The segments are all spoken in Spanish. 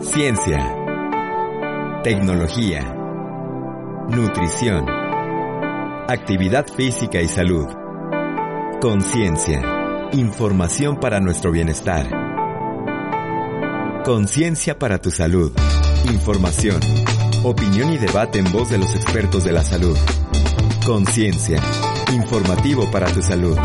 Ciencia, tecnología, nutrición, actividad física y salud, conciencia, información para nuestro bienestar, conciencia para tu salud, información, opinión y debate en voz de los expertos de la salud, conciencia, informativo para tu salud.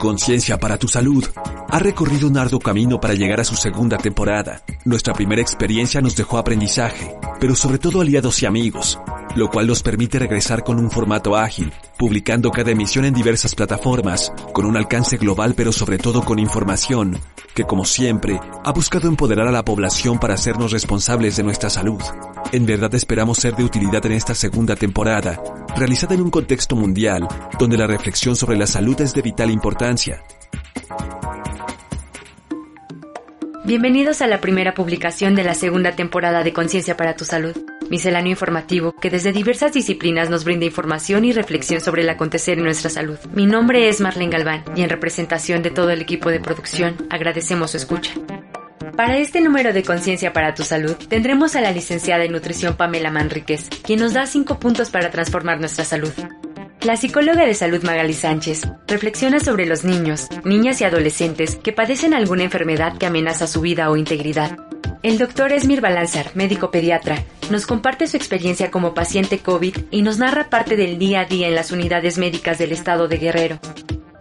Conciencia para tu salud ha recorrido un arduo camino para llegar a su segunda temporada. Nuestra primera experiencia nos dejó aprendizaje, pero sobre todo aliados y amigos, lo cual nos permite regresar con un formato ágil, publicando cada emisión en diversas plataformas, con un alcance global pero sobre todo con información, que como siempre ha buscado empoderar a la población para hacernos responsables de nuestra salud. En verdad esperamos ser de utilidad en esta segunda temporada, realizada en un contexto mundial, donde la reflexión sobre la salud es de vital importancia. Bienvenidos a la primera publicación de la segunda temporada de Conciencia para tu Salud, misceláneo informativo que desde diversas disciplinas nos brinda información y reflexión sobre el acontecer en nuestra salud. Mi nombre es Marlene Galván y en representación de todo el equipo de producción agradecemos su escucha. Para este número de Conciencia para tu Salud tendremos a la licenciada en nutrición Pamela Manríquez, quien nos da cinco puntos para transformar nuestra salud. La psicóloga de salud Magali Sánchez reflexiona sobre los niños, niñas y adolescentes que padecen alguna enfermedad que amenaza su vida o integridad. El doctor Esmir Balanzar, médico pediatra, nos comparte su experiencia como paciente COVID y nos narra parte del día a día en las unidades médicas del estado de Guerrero.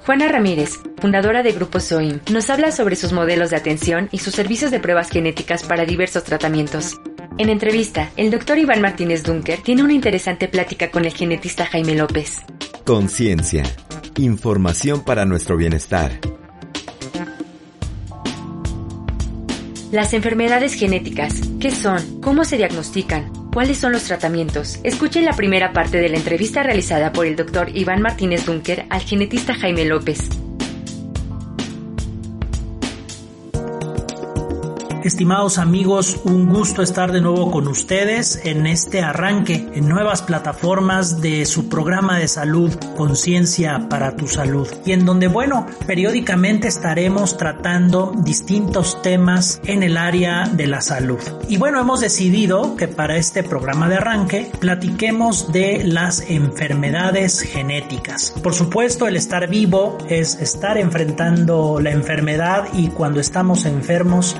Juana Ramírez, fundadora de Grupo SOIM, nos habla sobre sus modelos de atención y sus servicios de pruebas genéticas para diversos tratamientos. En entrevista, el doctor Iván Martínez Dunker tiene una interesante plática con el genetista Jaime López. Conciencia. Información para nuestro bienestar. Las enfermedades genéticas, ¿qué son? ¿Cómo se diagnostican? ¿Cuáles son los tratamientos? Escuchen la primera parte de la entrevista realizada por el doctor Iván Martínez Dunker al genetista Jaime López. Estimados amigos, un gusto estar de nuevo con ustedes en este arranque en nuevas plataformas de su programa de salud Conciencia para tu salud y en donde bueno, periódicamente estaremos tratando distintos temas en el área de la salud. Y bueno, hemos decidido que para este programa de arranque platiquemos de las enfermedades genéticas. Por supuesto, el estar vivo es estar enfrentando la enfermedad y cuando estamos enfermos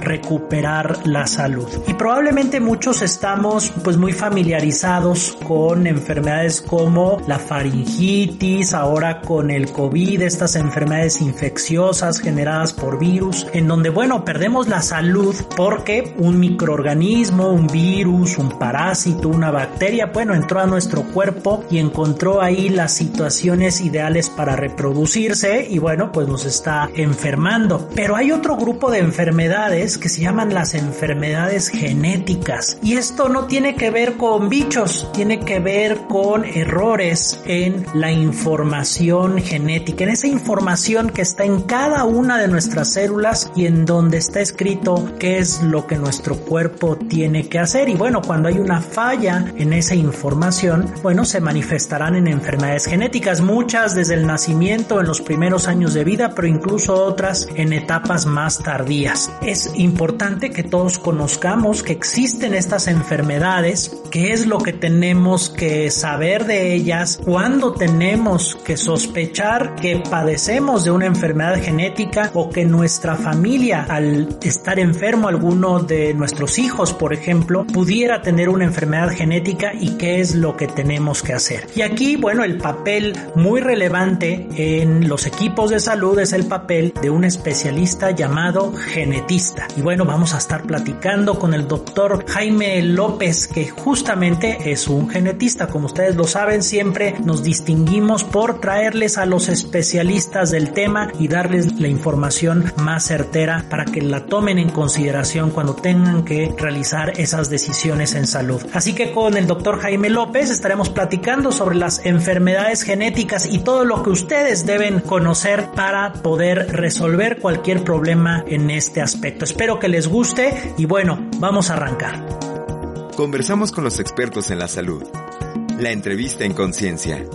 recuperar la salud. Y probablemente muchos estamos pues muy familiarizados con enfermedades como la faringitis, ahora con el COVID, estas enfermedades infecciosas generadas por virus, en donde bueno, perdemos la salud porque un microorganismo, un virus, un parásito, una bacteria, bueno, entró a nuestro cuerpo y encontró ahí las situaciones ideales para reproducirse y bueno, pues nos está enfermando. Pero hay otro grupo de enfermedades que se llama las enfermedades genéticas. Y esto no tiene que ver con bichos, tiene que ver con errores en la información genética, en esa información que está en cada una de nuestras células y en donde está escrito qué es lo que nuestro cuerpo tiene que hacer. Y bueno, cuando hay una falla en esa información, bueno, se manifestarán en enfermedades genéticas, muchas desde el nacimiento, en los primeros años de vida, pero incluso otras en etapas más tardías. Es importante que todos conozcamos que existen estas enfermedades, qué es lo que tenemos que saber de ellas, cuándo tenemos que sospechar que padecemos de una enfermedad genética o que nuestra familia al estar enfermo, alguno de nuestros hijos, por ejemplo, pudiera tener una enfermedad genética y qué es lo que tenemos que hacer. Y aquí, bueno, el papel muy relevante en los equipos de salud es el papel de un especialista llamado genetista. Y bueno, vamos vamos a estar platicando con el doctor Jaime López, que justamente es un genetista. Como ustedes lo saben, siempre nos distinguimos por traerles a los especialistas del tema y darles la información más certera para que la tomen en consideración cuando tengan que realizar esas decisiones en salud. Así que con el doctor Jaime López estaremos platicando sobre las enfermedades genéticas y todo lo que ustedes deben conocer para poder resolver cualquier problema en este aspecto. Espero que les guste y bueno, vamos a arrancar. Conversamos con los expertos en la salud. La entrevista en conciencia.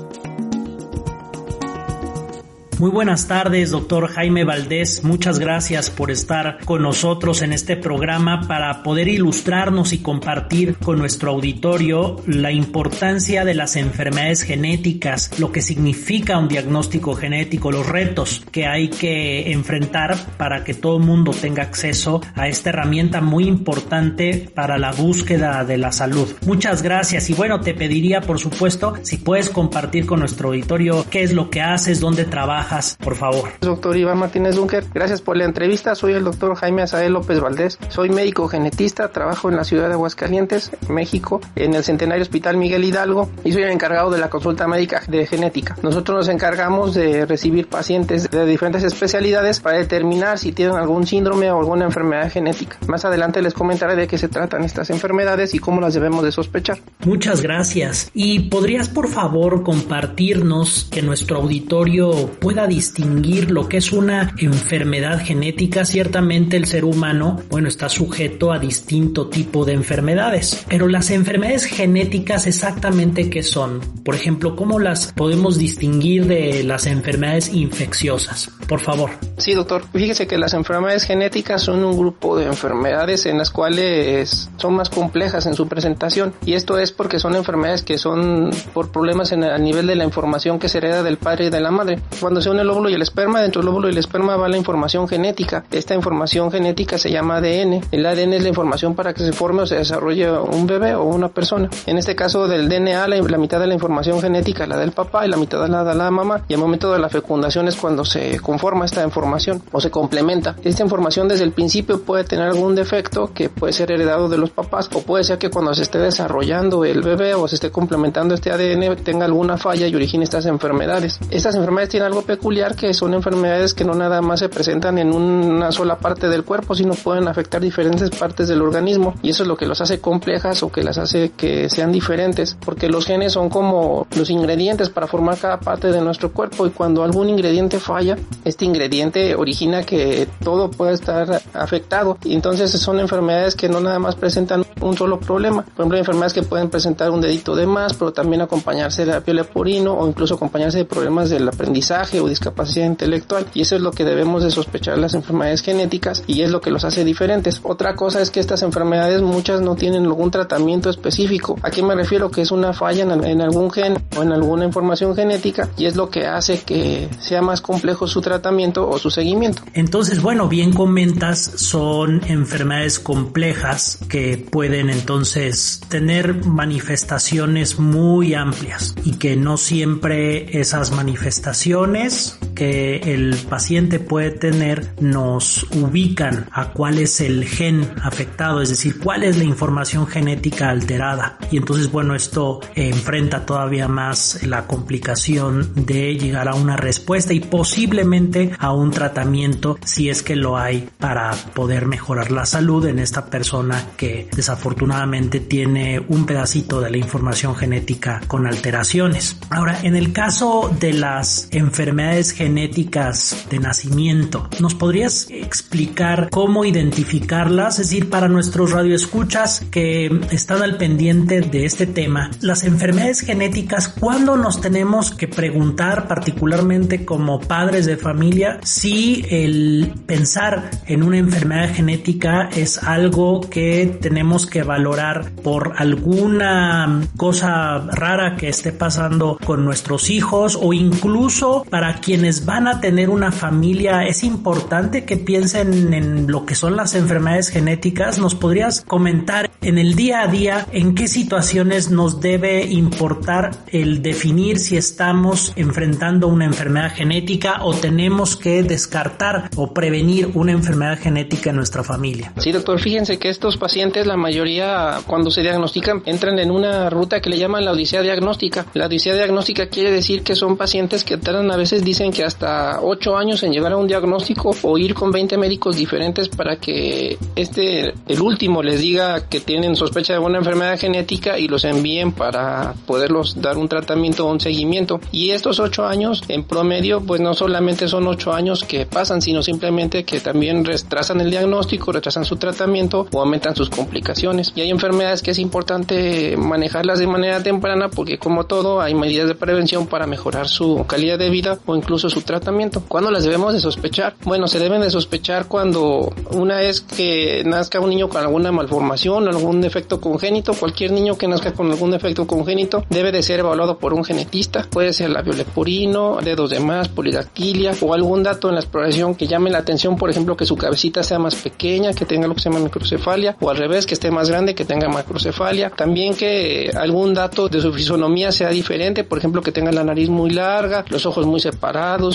Muy buenas tardes, doctor Jaime Valdés. Muchas gracias por estar con nosotros en este programa para poder ilustrarnos y compartir con nuestro auditorio la importancia de las enfermedades genéticas, lo que significa un diagnóstico genético, los retos que hay que enfrentar para que todo el mundo tenga acceso a esta herramienta muy importante para la búsqueda de la salud. Muchas gracias y bueno, te pediría por supuesto si puedes compartir con nuestro auditorio qué es lo que haces, dónde trabajas, por favor. Doctor Iván Martínez Dunker, gracias por la entrevista. Soy el doctor Jaime Azael López Valdés. Soy médico genetista, trabajo en la ciudad de Aguascalientes, México, en el Centenario Hospital Miguel Hidalgo y soy el encargado de la consulta médica de genética. Nosotros nos encargamos de recibir pacientes de diferentes especialidades para determinar si tienen algún síndrome o alguna enfermedad genética. Más adelante les comentaré de qué se tratan estas enfermedades y cómo las debemos de sospechar. Muchas gracias. ¿Y podrías por favor compartirnos que nuestro auditorio puede distinguir lo que es una enfermedad genética, ciertamente el ser humano, bueno, está sujeto a distinto tipo de enfermedades. Pero las enfermedades genéticas exactamente qué son? Por ejemplo, ¿cómo las podemos distinguir de las enfermedades infecciosas? Por favor. Sí, doctor. Fíjese que las enfermedades genéticas son un grupo de enfermedades en las cuales son más complejas en su presentación. Y esto es porque son enfermedades que son por problemas en, a nivel de la información que se hereda del padre y de la madre. Cuando se une el óvulo y el esperma, dentro del óvulo y el esperma va la información genética. Esta información genética se llama ADN. El ADN es la información para que se forme o se desarrolle un bebé o una persona. En este caso del DNA, la, mitad de la información genética la del papá y la mitad la de la mamá. Y el momento de la fecundación es cuando se conforma esta información o se complementa. Esta información desde el principio puede tener algún defecto que puede ser heredado de los papás o puede ser que cuando se esté desarrollando el bebé o se esté complementando este ADN tenga alguna falla y origine estas enfermedades. Estas enfermedades tienen algo peculiar que son enfermedades que no nada más se presentan en una sola parte del cuerpo, sino pueden afectar diferentes partes del organismo. Y eso es lo que los hace complejas o que las hace que sean diferentes, porque los genes son como los ingredientes para formar cada parte de nuestro cuerpo. Y cuando algún ingrediente falla, este ingrediente origina que todo puede estar afectado. Y entonces son enfermedades que no nada más presentan un solo problema, por ejemplo enfermedades que pueden presentar un dedito de más, pero también acompañarse de la piel de purino o incluso acompañarse de problemas del aprendizaje discapacidad intelectual y eso es lo que debemos de sospechar las enfermedades genéticas y es lo que los hace diferentes. Otra cosa es que estas enfermedades muchas no tienen algún tratamiento específico. ¿A qué me refiero? Que es una falla en algún gen o en alguna información genética y es lo que hace que sea más complejo su tratamiento o su seguimiento. Entonces, bueno, bien comentas, son enfermedades complejas que pueden entonces tener manifestaciones muy amplias y que no siempre esas manifestaciones que el paciente puede tener nos ubican a cuál es el gen afectado, es decir, cuál es la información genética alterada. Y entonces, bueno, esto enfrenta todavía más la complicación de llegar a una respuesta y posiblemente a un tratamiento si es que lo hay para poder mejorar la salud en esta persona que desafortunadamente tiene un pedacito de la información genética con alteraciones. Ahora, en el caso de las enfermedades genéticas de nacimiento. ¿Nos podrías explicar cómo identificarlas? Es decir, para nuestros radioescuchas que están al pendiente de este tema, las enfermedades genéticas, ¿cuándo nos tenemos que preguntar, particularmente como padres de familia, si el pensar en una enfermedad genética es algo que tenemos que valorar por alguna cosa rara que esté pasando con nuestros hijos o incluso para quienes van a tener una familia, es importante que piensen en lo que son las enfermedades genéticas. ¿Nos podrías comentar en el día a día en qué situaciones nos debe importar el definir si estamos enfrentando una enfermedad genética o tenemos que descartar o prevenir una enfermedad genética en nuestra familia? Sí, doctor, fíjense que estos pacientes, la mayoría cuando se diagnostican, entran en una ruta que le llaman la odisea diagnóstica. La odisea diagnóstica quiere decir que son pacientes que tardan a veces dicen que hasta 8 años en llegar a un diagnóstico o ir con 20 médicos diferentes para que este, el último les diga que tienen sospecha de una enfermedad genética y los envíen para poderlos dar un tratamiento o un seguimiento. Y estos 8 años en promedio, pues no solamente son 8 años que pasan, sino simplemente que también retrasan el diagnóstico, retrasan su tratamiento o aumentan sus complicaciones. Y hay enfermedades que es importante manejarlas de manera temprana porque como todo hay medidas de prevención para mejorar su calidad de vida incluso su tratamiento. ¿Cuándo las debemos de sospechar? Bueno, se deben de sospechar cuando una vez que nazca un niño con alguna malformación, algún defecto congénito, cualquier niño que nazca con algún defecto congénito debe de ser evaluado por un genetista. Puede ser labio leporino, dedos de más, polidactilia o algún dato en la exploración que llame la atención, por ejemplo, que su cabecita sea más pequeña, que tenga lo que se llama microcefalia o al revés, que esté más grande, que tenga macrocefalia. También que algún dato de su fisonomía sea diferente, por ejemplo, que tenga la nariz muy larga, los ojos muy separados,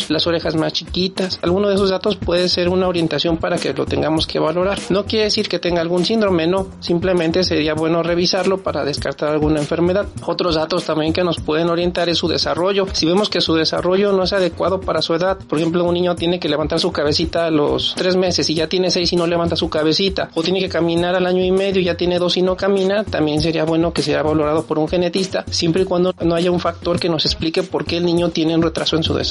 las orejas más chiquitas. Alguno de esos datos puede ser una orientación para que lo tengamos que valorar. No quiere decir que tenga algún síndrome, no. Simplemente sería bueno revisarlo para descartar alguna enfermedad. Otros datos también que nos pueden orientar es su desarrollo. Si vemos que su desarrollo no es adecuado para su edad, por ejemplo, un niño tiene que levantar su cabecita a los tres meses y ya tiene seis y no levanta su cabecita, o tiene que caminar al año y medio y ya tiene dos y no camina, también sería bueno que sea valorado por un genetista, siempre y cuando no haya un factor que nos explique por qué el niño tiene un retraso en su desarrollo.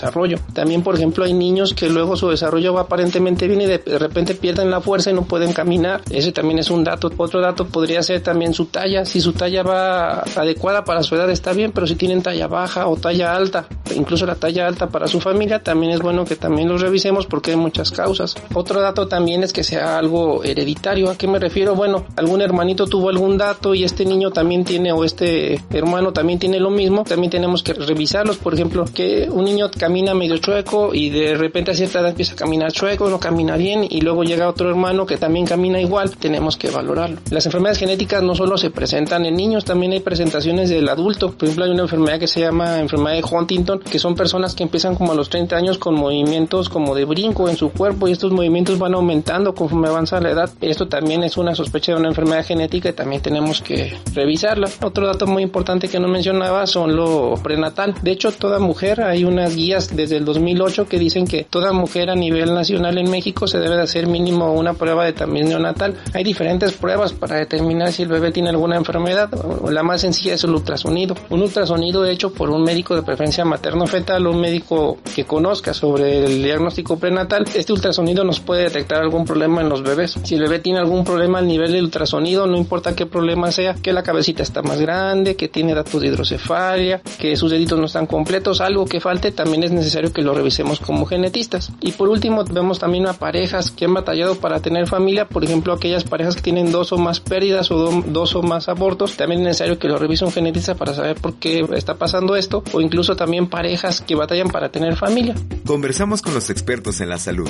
También, por ejemplo, hay niños que luego su desarrollo va aparentemente bien y de repente pierden la fuerza y no pueden caminar. Ese también es un dato. Otro dato podría ser también su talla. Si su talla va adecuada para su edad está bien, pero si tienen talla baja o talla alta, incluso la talla alta para su familia, también es bueno que también los revisemos porque hay muchas causas. Otro dato también es que sea algo hereditario. ¿A qué me refiero? Bueno, algún hermanito tuvo algún dato y este niño también tiene o este hermano también tiene lo mismo. También tenemos que revisarlos. Por ejemplo, que un niño camina medio chueco y de repente a cierta edad empieza a caminar chueco, no camina bien y luego llega otro hermano que también camina igual. Tenemos que valorarlo. Las enfermedades genéticas no solo se presentan en niños, también hay presentaciones del adulto. Por ejemplo, hay una enfermedad que se llama enfermedad de Huntington, que son personas que empiezan como a los 30 años con movimientos como de brinco en su cuerpo y estos movimientos van aumentando conforme avanza la edad. Esto también es una sospecha de una enfermedad genética y también tenemos que revisarla. Otro dato muy importante que no mencionaba son lo prenatal. De hecho, toda mujer, hay unas guías desde el 2008 que dicen que toda mujer a nivel nacional en México se debe de hacer mínimo una prueba de tamaño neonatal. Hay diferentes pruebas para determinar si el bebé tiene alguna enfermedad. La más sencilla es el ultrasonido. Un ultrasonido hecho por un médico de preferencia materno-fetal, un médico que conozca sobre el diagnóstico prenatal. Este ultrasonido nos puede detectar algún problema en los bebés. Si el bebé tiene algún problema al nivel del ultrasonido, no importa qué problema sea, que la cabecita está más grande, que tiene datos de hidrocefalia, que sus deditos no están completos, algo que falte, también es necesario que lo revisemos como genetistas. Y por último, vemos también a parejas que han batallado para tener familia, por ejemplo, aquellas parejas que tienen dos o más pérdidas o dos o más abortos, también es necesario que lo revise un genetista para saber por qué está pasando esto, o incluso también parejas que batallan para tener familia. Conversamos con los expertos en la salud.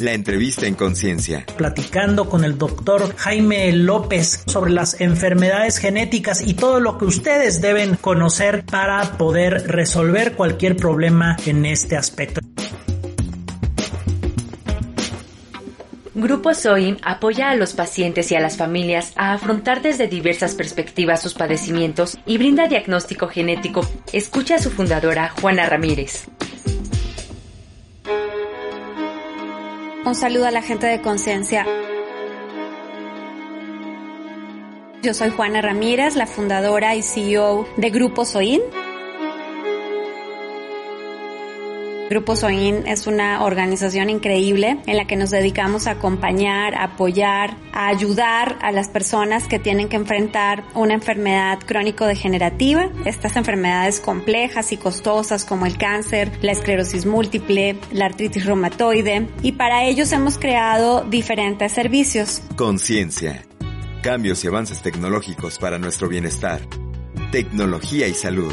La entrevista en conciencia. Platicando con el doctor Jaime López sobre las enfermedades genéticas y todo lo que ustedes deben conocer para poder resolver cualquier problema en este aspecto. Grupo SOIN apoya a los pacientes y a las familias a afrontar desde diversas perspectivas sus padecimientos y brinda diagnóstico genético. Escucha a su fundadora, Juana Ramírez. Un saludo a la gente de conciencia. Yo soy Juana Ramírez, la fundadora y CEO de Grupo SOIN. Grupo SOIN es una organización increíble en la que nos dedicamos a acompañar, a apoyar, a ayudar a las personas que tienen que enfrentar una enfermedad crónico-degenerativa, estas enfermedades complejas y costosas como el cáncer, la esclerosis múltiple, la artritis reumatoide, y para ellos hemos creado diferentes servicios. Conciencia. Cambios y avances tecnológicos para nuestro bienestar. Tecnología y salud.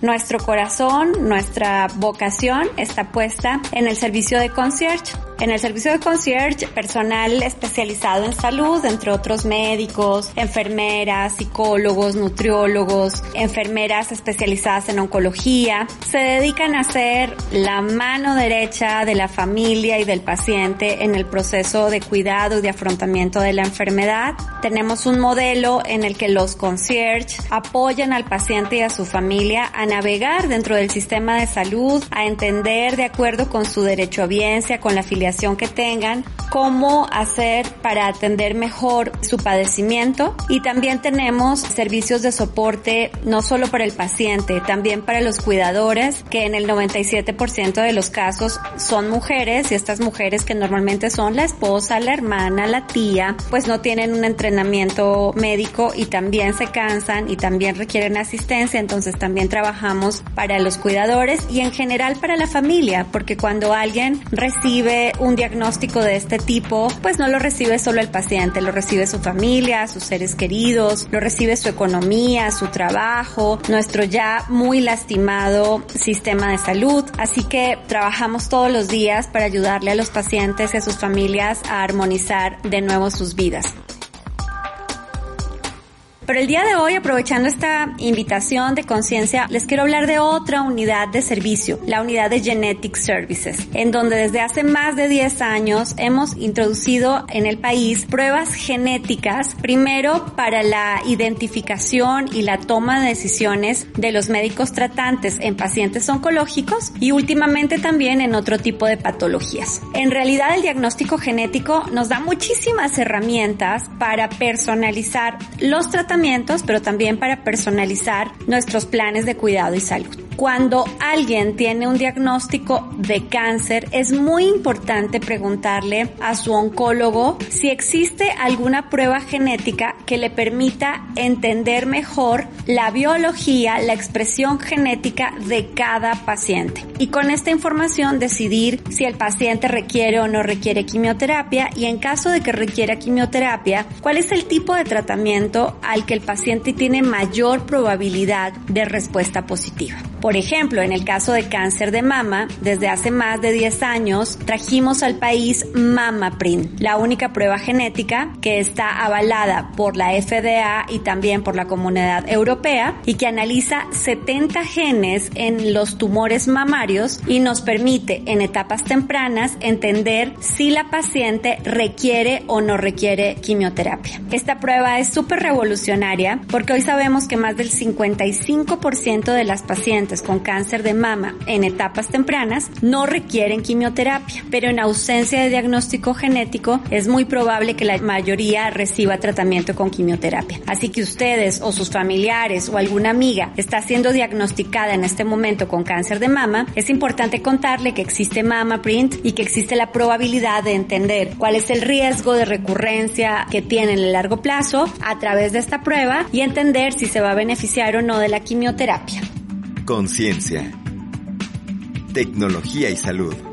Nuestro corazón, nuestra vocación está puesta en el servicio de concierge. En el servicio de concierge, personal especializado en salud, entre otros médicos, enfermeras, psicólogos, nutriólogos, enfermeras especializadas en oncología, se dedican a ser la mano derecha de la familia y del paciente en el proceso de cuidado y de afrontamiento de la enfermedad. Tenemos un modelo en el que los concierge apoyan al paciente y a su familia a navegar dentro del sistema de salud, a entender de acuerdo con su derecho a biencia, con la afiliación que tengan, cómo hacer para atender mejor su padecimiento. Y también tenemos servicios de soporte no solo para el paciente, también para los cuidadores, que en el 97% de los casos son mujeres y estas mujeres que normalmente son la esposa, la hermana, la tía, pues no tienen un entrenamiento médico y también se cansan y también requieren asistencia, entonces también trabajamos para los cuidadores y en general para la familia, porque cuando alguien recibe un diagnóstico de este tipo, pues no lo recibe solo el paciente, lo recibe su familia, sus seres queridos, lo recibe su economía, su trabajo, nuestro ya muy lastimado sistema de salud. Así que trabajamos todos los días para ayudarle a los pacientes y a sus familias a armonizar de nuevo sus vidas. Pero el día de hoy, aprovechando esta invitación de conciencia, les quiero hablar de otra unidad de servicio, la unidad de Genetic Services, en donde desde hace más de 10 años hemos introducido en el país pruebas genéticas, primero para la identificación y la toma de decisiones de los médicos tratantes en pacientes oncológicos y últimamente también en otro tipo de patologías. En realidad el diagnóstico genético nos da muchísimas herramientas para personalizar los tratamientos pero también para personalizar nuestros planes de cuidado y salud. Cuando alguien tiene un diagnóstico de cáncer, es muy importante preguntarle a su oncólogo si existe alguna prueba genética que le permita entender mejor la biología, la expresión genética de cada paciente. Y con esta información decidir si el paciente requiere o no requiere quimioterapia y en caso de que requiera quimioterapia, cuál es el tipo de tratamiento al que el paciente tiene mayor probabilidad de respuesta positiva. Por ejemplo, en el caso de cáncer de mama, desde hace más de 10 años trajimos al país MamaPrint, la única prueba genética que está avalada por la FDA y también por la Comunidad Europea y que analiza 70 genes en los tumores mamarios y nos permite en etapas tempranas entender si la paciente requiere o no requiere quimioterapia. Esta prueba es súper revolucionaria porque hoy sabemos que más del 55% de las pacientes con cáncer de mama en etapas tempranas no requieren quimioterapia, pero en ausencia de diagnóstico genético es muy probable que la mayoría reciba tratamiento con quimioterapia. Así que ustedes o sus familiares o alguna amiga está siendo diagnosticada en este momento con cáncer de mama, es importante contarle que existe Mama Print y que existe la probabilidad de entender cuál es el riesgo de recurrencia que tiene en el largo plazo a través de esta prueba y entender si se va a beneficiar o no de la quimioterapia. Conciencia. Tecnología y salud.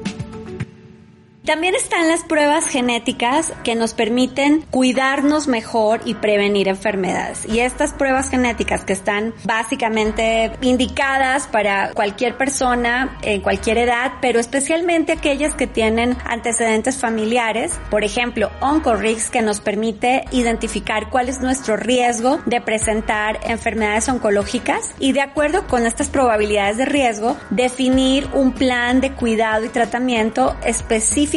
También están las pruebas genéticas que nos permiten cuidarnos mejor y prevenir enfermedades. Y estas pruebas genéticas que están básicamente indicadas para cualquier persona en cualquier edad, pero especialmente aquellas que tienen antecedentes familiares. Por ejemplo, OncoRix que nos permite identificar cuál es nuestro riesgo de presentar enfermedades oncológicas y de acuerdo con estas probabilidades de riesgo, definir un plan de cuidado y tratamiento específico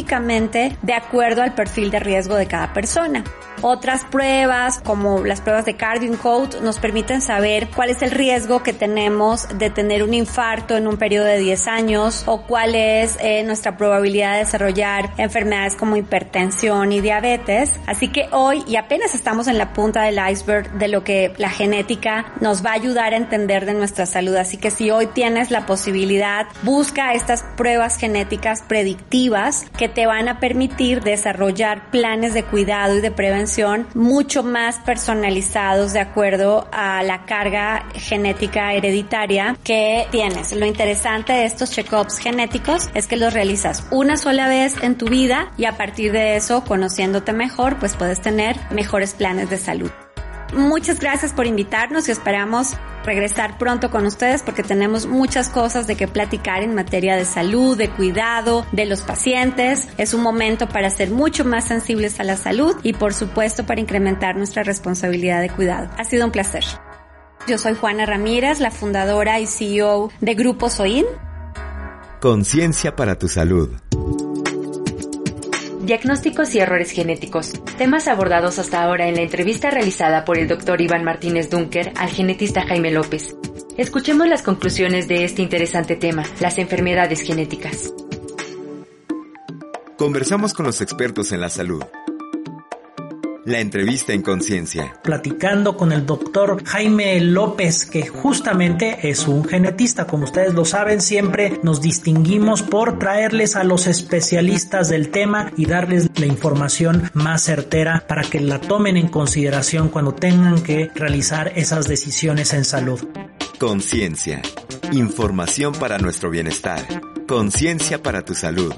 de acuerdo al perfil de riesgo de cada persona. Otras pruebas, como las pruebas de Cardio Code, nos permiten saber cuál es el riesgo que tenemos de tener un infarto en un periodo de 10 años o cuál es eh, nuestra probabilidad de desarrollar enfermedades como hipertensión y diabetes. Así que hoy, y apenas estamos en la punta del iceberg de lo que la genética nos va a ayudar a entender de nuestra salud. Así que si hoy tienes la posibilidad, busca estas pruebas genéticas predictivas que te van a permitir desarrollar planes de cuidado y de prevención mucho más personalizados de acuerdo a la carga genética hereditaria que tienes. Lo interesante de estos check-ups genéticos es que los realizas una sola vez en tu vida y a partir de eso, conociéndote mejor, pues puedes tener mejores planes de salud. Muchas gracias por invitarnos y esperamos regresar pronto con ustedes porque tenemos muchas cosas de que platicar en materia de salud, de cuidado de los pacientes. Es un momento para ser mucho más sensibles a la salud y por supuesto para incrementar nuestra responsabilidad de cuidado. Ha sido un placer. Yo soy Juana Ramírez, la fundadora y CEO de Grupo Soin. Conciencia para tu salud. Diagnósticos y errores genéticos. Temas abordados hasta ahora en la entrevista realizada por el doctor Iván Martínez Dunker al genetista Jaime López. Escuchemos las conclusiones de este interesante tema, las enfermedades genéticas. Conversamos con los expertos en la salud la entrevista en conciencia. Platicando con el doctor Jaime López, que justamente es un genetista. Como ustedes lo saben, siempre nos distinguimos por traerles a los especialistas del tema y darles la información más certera para que la tomen en consideración cuando tengan que realizar esas decisiones en salud. Conciencia. Información para nuestro bienestar. Conciencia para tu salud.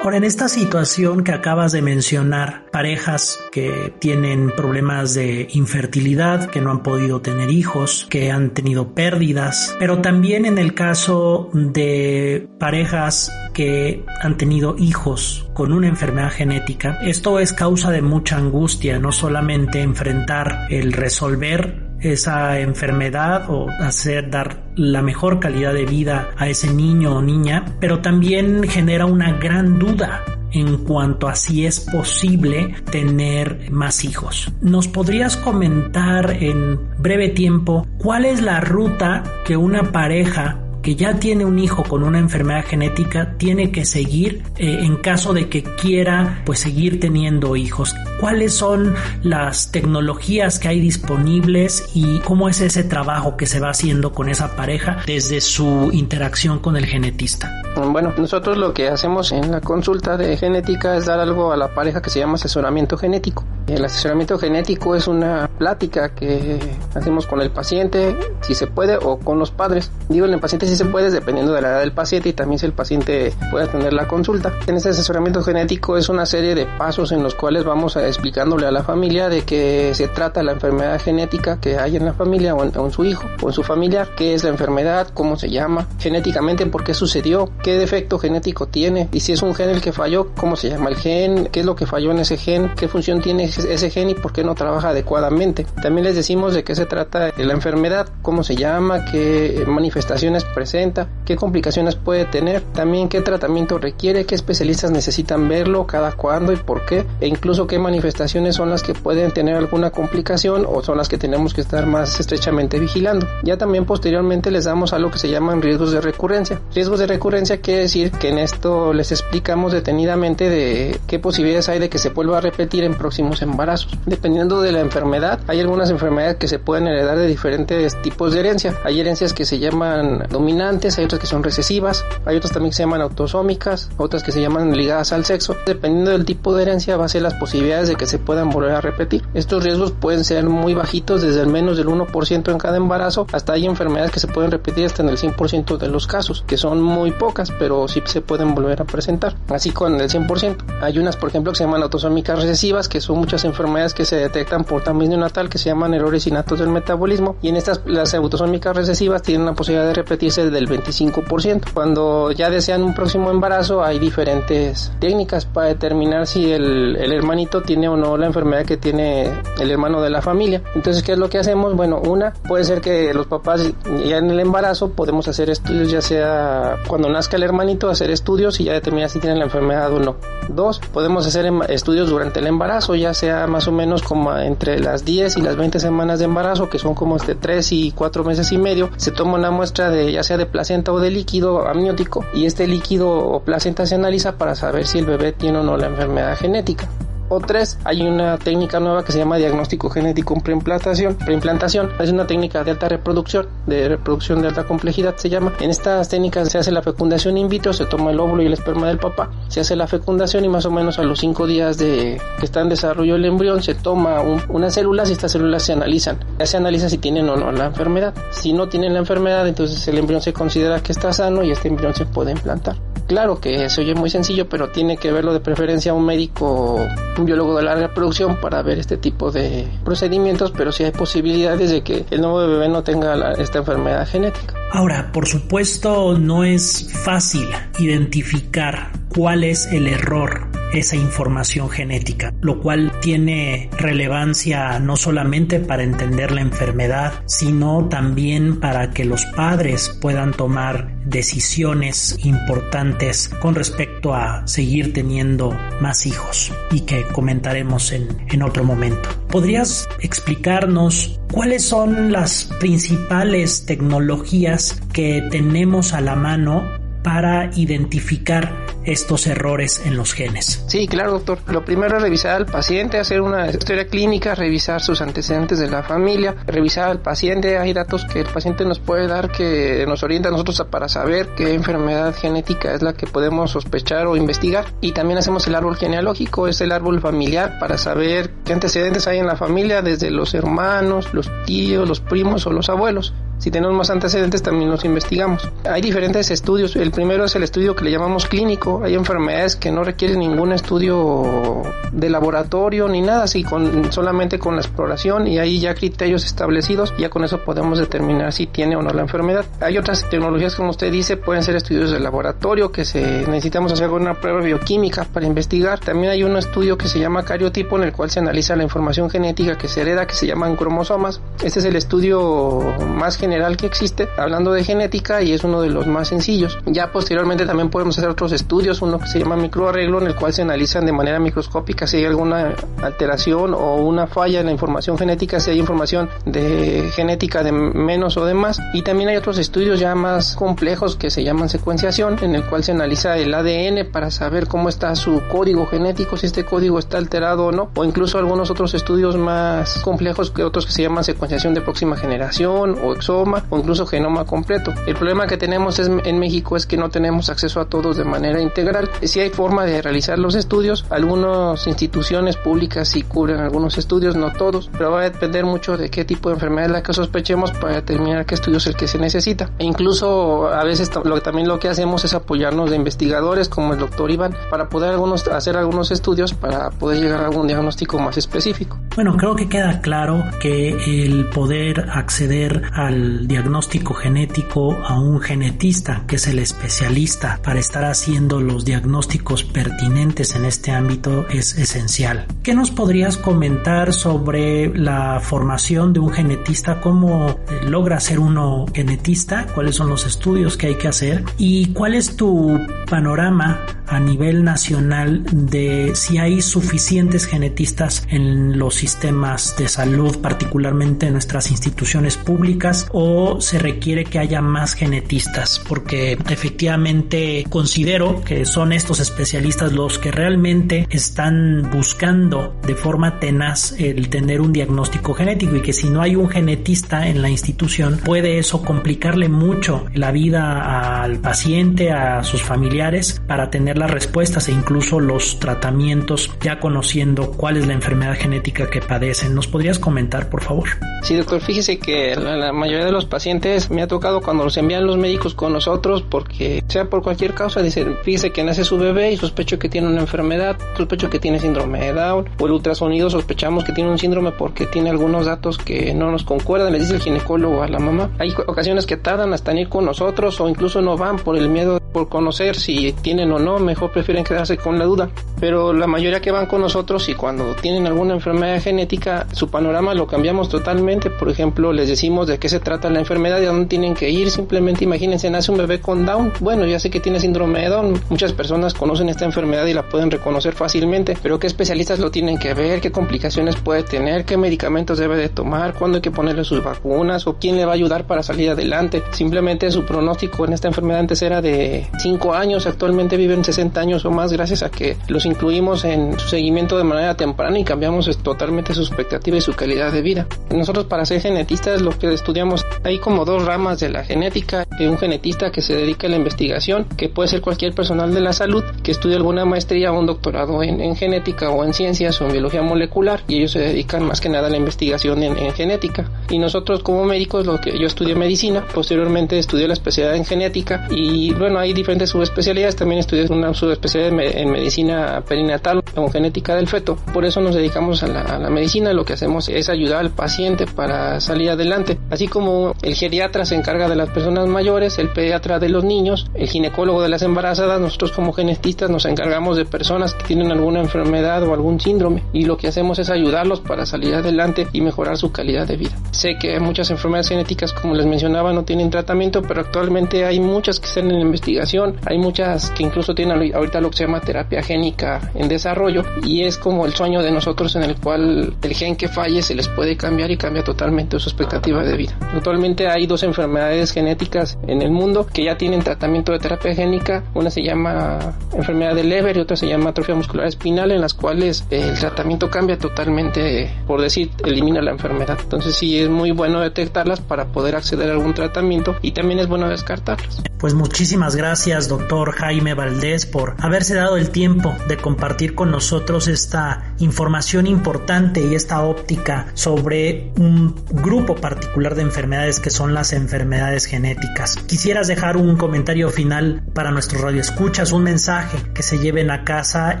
Ahora, en esta situación que acabas de mencionar, parejas que tienen problemas de infertilidad, que no han podido tener hijos, que han tenido pérdidas, pero también en el caso de parejas que han tenido hijos con una enfermedad genética, esto es causa de mucha angustia, no solamente enfrentar el resolver esa enfermedad o hacer dar la mejor calidad de vida a ese niño o niña, pero también genera una gran duda en cuanto a si es posible tener más hijos. ¿Nos podrías comentar en breve tiempo cuál es la ruta que una pareja que ya tiene un hijo con una enfermedad genética tiene que seguir eh, en caso de que quiera pues seguir teniendo hijos. ¿Cuáles son las tecnologías que hay disponibles y cómo es ese trabajo que se va haciendo con esa pareja desde su interacción con el genetista? Bueno, nosotros lo que hacemos en la consulta de genética es dar algo a la pareja que se llama asesoramiento genético. El asesoramiento genético es una plática que hacemos con el paciente, si se puede, o con los padres. Digo, el paciente si se puede, dependiendo de la edad del paciente y también si el paciente puede tener la consulta. En este asesoramiento genético es una serie de pasos en los cuales vamos a explicándole a la familia de qué se trata la enfermedad genética que hay en la familia o en, su hijo o en su familiar, qué es la enfermedad, cómo se llama, genéticamente por qué sucedió, qué defecto genético tiene y si es un gen el que falló, cómo se llama el gen, qué es lo que falló en ese gen, qué función tiene ese gen y por qué no trabaja adecuadamente. También les decimos de qué se trata la enfermedad, cómo se llama, qué manifestaciones presenta, qué complicaciones puede tener, también qué tratamiento requiere, qué especialistas necesitan verlo, cada cuándo y por qué, e incluso qué manifestaciones son las que pueden tener alguna complicación o son las que tenemos que estar más estrechamente vigilando. Ya también posteriormente les damos algo que se llaman riesgos de recurrencia. Riesgos de recurrencia quiere decir que en esto les explicamos detenidamente de qué posibilidades hay de que se vuelva a repetir en próximos embarazos. Dependiendo de la enfermedad, hay algunas enfermedades que se pueden heredar de diferentes tipos de herencia. Hay herencias que se llaman dominantes, hay otras que son recesivas, hay otras también que se llaman autosómicas, otras que se llaman ligadas al sexo. Dependiendo del tipo de herencia va a ser las posibilidades de que se puedan volver a repetir. Estos riesgos pueden ser muy bajitos, desde el menos del 1% en cada embarazo, hasta hay enfermedades que se pueden repetir hasta en el 100% de los casos, que son muy pocas, pero sí se pueden volver a presentar. Así con el 100%. Hay unas, por ejemplo, que se llaman autosómicas recesivas, que son muchas enfermedades que se detectan por también natal, que se llaman errores innatos del metabolismo. Y en estas, las autosómicas recesivas tienen la posibilidad de repetirse del 25%. Cuando ya desean un próximo embarazo, hay diferentes técnicas para determinar si el, el hermanito tiene o no la enfermedad que tiene el hermano de la familia. Entonces, ¿qué es lo que hacemos? Bueno, una, puede ser que los papás ya en el embarazo podemos hacer estudios, ya sea cuando nazca el hermanito, hacer estudios y ya determinar si tienen la enfermedad o no. Dos, podemos hacer em, estudios durante el embarazo, ya sea más o menos como entre las 10 y las 20 semanas de embarazo, que son como este 3 y 4 meses y medio. Se toma una muestra de ya sea de placenta o de líquido amniótico y este líquido o placenta se analiza para saber si el bebé tiene o no la enfermedad genética o tres, hay una técnica nueva que se llama diagnóstico genético en preimplantación. Preimplantación es una técnica de alta reproducción, de reproducción de alta complejidad se llama. En estas técnicas se hace la fecundación in vitro, se toma el óvulo y el esperma del papá, se hace la fecundación y más o menos a los cinco días de que está en desarrollo el embrión se toma unas células y estas células se analizan. Ya se analiza si tienen o no la enfermedad. Si no tienen la enfermedad, entonces el embrión se considera que está sano y este embrión se puede implantar. Claro que se oye muy sencillo, pero tiene que verlo de preferencia un médico, un biólogo de larga producción para ver este tipo de procedimientos, pero sí hay posibilidades de que el nuevo bebé no tenga esta enfermedad genética. Ahora, por supuesto, no es fácil identificar cuál es el error esa información genética, lo cual tiene relevancia no solamente para entender la enfermedad, sino también para que los padres puedan tomar decisiones importantes con respecto a seguir teniendo más hijos y que comentaremos en, en otro momento. ¿Podrías explicarnos cuáles son las principales tecnologías que tenemos a la mano para identificar estos errores en los genes. Sí, claro, doctor. Lo primero es revisar al paciente, hacer una historia clínica, revisar sus antecedentes de la familia, revisar al paciente. Hay datos que el paciente nos puede dar que nos orienta a nosotros para saber qué enfermedad genética es la que podemos sospechar o investigar. Y también hacemos el árbol genealógico, es el árbol familiar para saber qué antecedentes hay en la familia, desde los hermanos, los tíos, los primos o los abuelos. Si tenemos más antecedentes también los investigamos. Hay diferentes estudios. El primero es el estudio que le llamamos clínico. Hay enfermedades que no requieren ningún estudio de laboratorio ni nada, así con, solamente con la exploración y ahí ya criterios establecidos, ya con eso podemos determinar si tiene o no la enfermedad. Hay otras tecnologías, como usted dice, pueden ser estudios de laboratorio que se necesitamos hacer una prueba bioquímica para investigar. También hay un estudio que se llama cariotipo en el cual se analiza la información genética que se hereda, que se llaman cromosomas. Este es el estudio más general general que existe hablando de genética y es uno de los más sencillos. Ya posteriormente también podemos hacer otros estudios, uno que se llama microarreglo en el cual se analizan de manera microscópica si hay alguna alteración o una falla en la información genética, si hay información de genética de menos o de más. Y también hay otros estudios ya más complejos que se llaman secuenciación en el cual se analiza el ADN para saber cómo está su código genético, si este código está alterado o no, o incluso algunos otros estudios más complejos que otros que se llaman secuenciación de próxima generación o exo o incluso genoma completo. El problema que tenemos en México es que no tenemos acceso a todos de manera integral. Si hay forma de realizar los estudios, algunas instituciones públicas sí cubren algunos estudios, no todos, pero va a depender mucho de qué tipo de enfermedad es la que sospechemos para determinar qué estudio es el que se necesita. E incluso a veces también lo que hacemos es apoyarnos de investigadores como el doctor Iván para poder algunos, hacer algunos estudios para poder llegar a algún diagnóstico más específico. Bueno, creo que queda claro que el poder acceder al diagnóstico genético a un genetista, que es el especialista para estar haciendo los diagnósticos pertinentes en este ámbito, es esencial. ¿Qué nos podrías comentar sobre la formación de un genetista? ¿Cómo logra ser uno genetista? ¿Cuáles son los estudios que hay que hacer? ¿Y cuál es tu panorama a nivel nacional de si hay suficientes genetistas en los sistemas de salud, particularmente en nuestras instituciones públicas, o se requiere que haya más genetistas, porque efectivamente considero que son estos especialistas los que realmente están buscando de forma tenaz el tener un diagnóstico genético y que si no hay un genetista en la institución puede eso complicarle mucho la vida al paciente, a sus familiares para tener las respuestas e incluso los tratamientos ya conociendo cuál es la enfermedad genética que padecen. ¿Nos podrías comentar, por favor? Sí, doctor, fíjese que la, mayoría de los pacientes me ha tocado cuando los envían los médicos con nosotros porque sea por cualquier causa, dicen, fíjese que nace su bebé y sospecho que tiene una enfermedad, sospecho que tiene síndrome de Down o el ultrasonido sospechamos que tiene un síndrome porque tiene algunos datos que no nos concuerdan, le dice el ginecólogo a la mamá. Hay ocasiones que tardan hasta en ir con nosotros o incluso no van por el miedo por conocer si tienen o no, mejor prefieren quedarse con la duda. Pero la mayoría que van con nosotros y cuando tienen alguna enfermedad genética, su panorama lo cambiamos totalmente. Por ejemplo, les decimos de qué se trata la enfermedad y a tienen que ir. Simplemente imagínense, nace un bebé con Down. Bueno, ya sé que tiene síndrome de Down. Muchas personas conocen esta enfermedad y la pueden reconocer fácilmente. Pero qué especialistas lo tienen que ver, qué complicaciones puede tener, qué medicamentos debe de tomar, cuándo hay que ponerle sus vacunas o quién le va a ayudar para salir adelante. Simplemente su pronóstico en esta enfermedad antes era de 5 años, actualmente viven 60 años o más gracias a que los incluimos en su seguimiento de manera temprana y cambiamos totalmente su expectativa y su calidad de vida. Nosotros para ser genetistas lo que estudiamos hay como dos ramas de la genética, un genetista que se dedica a la investigación, que puede ser cualquier personal de la salud que estudie alguna maestría o un doctorado en, genética o en ciencias o en biología molecular y ellos se dedican más que nada a la investigación en, genética. Y nosotros como médicos, lo que yo estudié medicina, posteriormente estudié la especialidad en genética y bueno, hay diferentes subespecialidades, también estudié una subespecialidad en medicina perinatal o genética del feto. Por eso nos dedicamos a la, a la medicina, lo que hacemos es ayudar al paciente para salir adelante, así como el geriatra se encarga de las personas mayores, el pediatra de los niños, el ginecólogo de las embarazadas, nosotros como genetistas nos encargamos de personas que tienen alguna enfermedad o algún síndrome y lo que hacemos es ayudarlos para salir adelante y mejorar su calidad de vida. Sé que muchas enfermedades genéticas, como les mencionaba, no tienen tratamiento, pero actualmente hay muchas que están en investigación, hay muchas que incluso tienen ahorita lo que se llama terapia génica en desarrollo y es como el sueño de nosotros en el cual el gen que falle se les puede cambiar y cambia totalmente su expectativa de vida. Actualmente hay dos enfermedades genéticas en el mundo que ya tienen tratamiento de terapia génica, una se llama enfermedad de Leber y otra se llama atrofia muscular espinal en las cuales el tratamiento cambia totalmente, por decir, elimina la enfermedad. Entonces sí es muy bueno detectarlas para poder acceder a algún tratamiento y también es bueno descartarlas. Pues muchísimas gracias, doctor Jaime Valdés, por haberse dado el tiempo de compartir con nosotros esta información importante y esta óptica sobre un grupo particular de enfermedades que son las enfermedades genéticas. Quisieras dejar un comentario final para nuestros radioescuchas, un mensaje que se lleven a casa